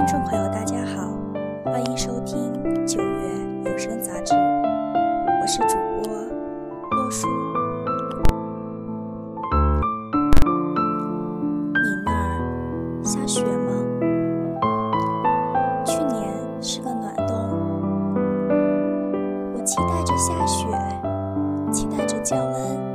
听众朋友，大家好，欢迎收听九月有声杂志，我是主播洛书。你那儿下雪吗？去年是个暖冬，我期待着下雪，期待着降温，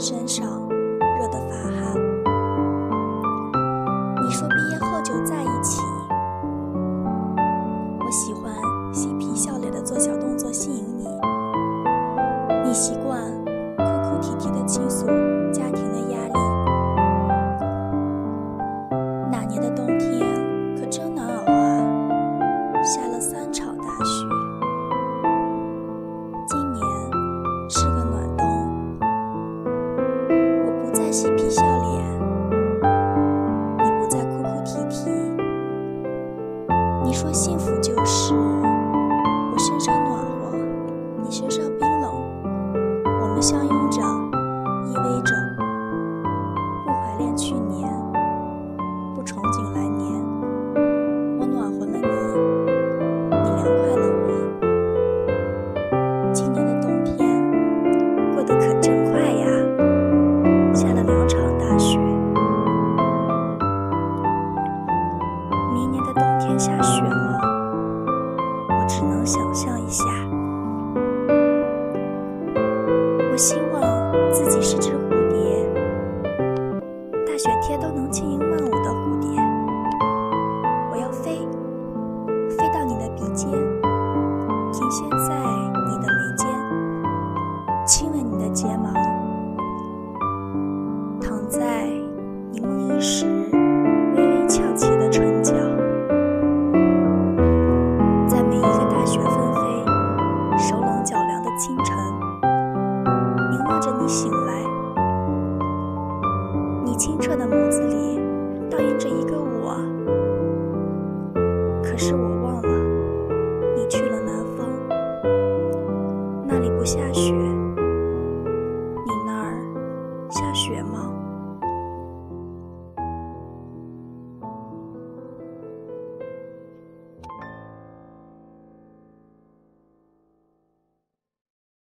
身上热得发汗。你说毕业后就在一起，我喜欢嬉皮笑脸的做小动作吸引你，你习惯哭哭啼啼的倾诉家庭的压力。那年的冬天可真难熬啊，下了说幸福就是我身上暖和，你身上冰冷，我们相拥着，依偎着，下雪了？我只能想象一下。我希望自己是只蝴蝶，大雪天都能轻盈漫舞的蝴蝶。我要飞，飞到你的鼻尖，停歇在你的眉间，亲吻你的睫毛，躺在你梦遗时你醒来。你清澈的眸子里倒映着一个我。可是我忘了你去了南方。那里不下雪你那儿下雪吗？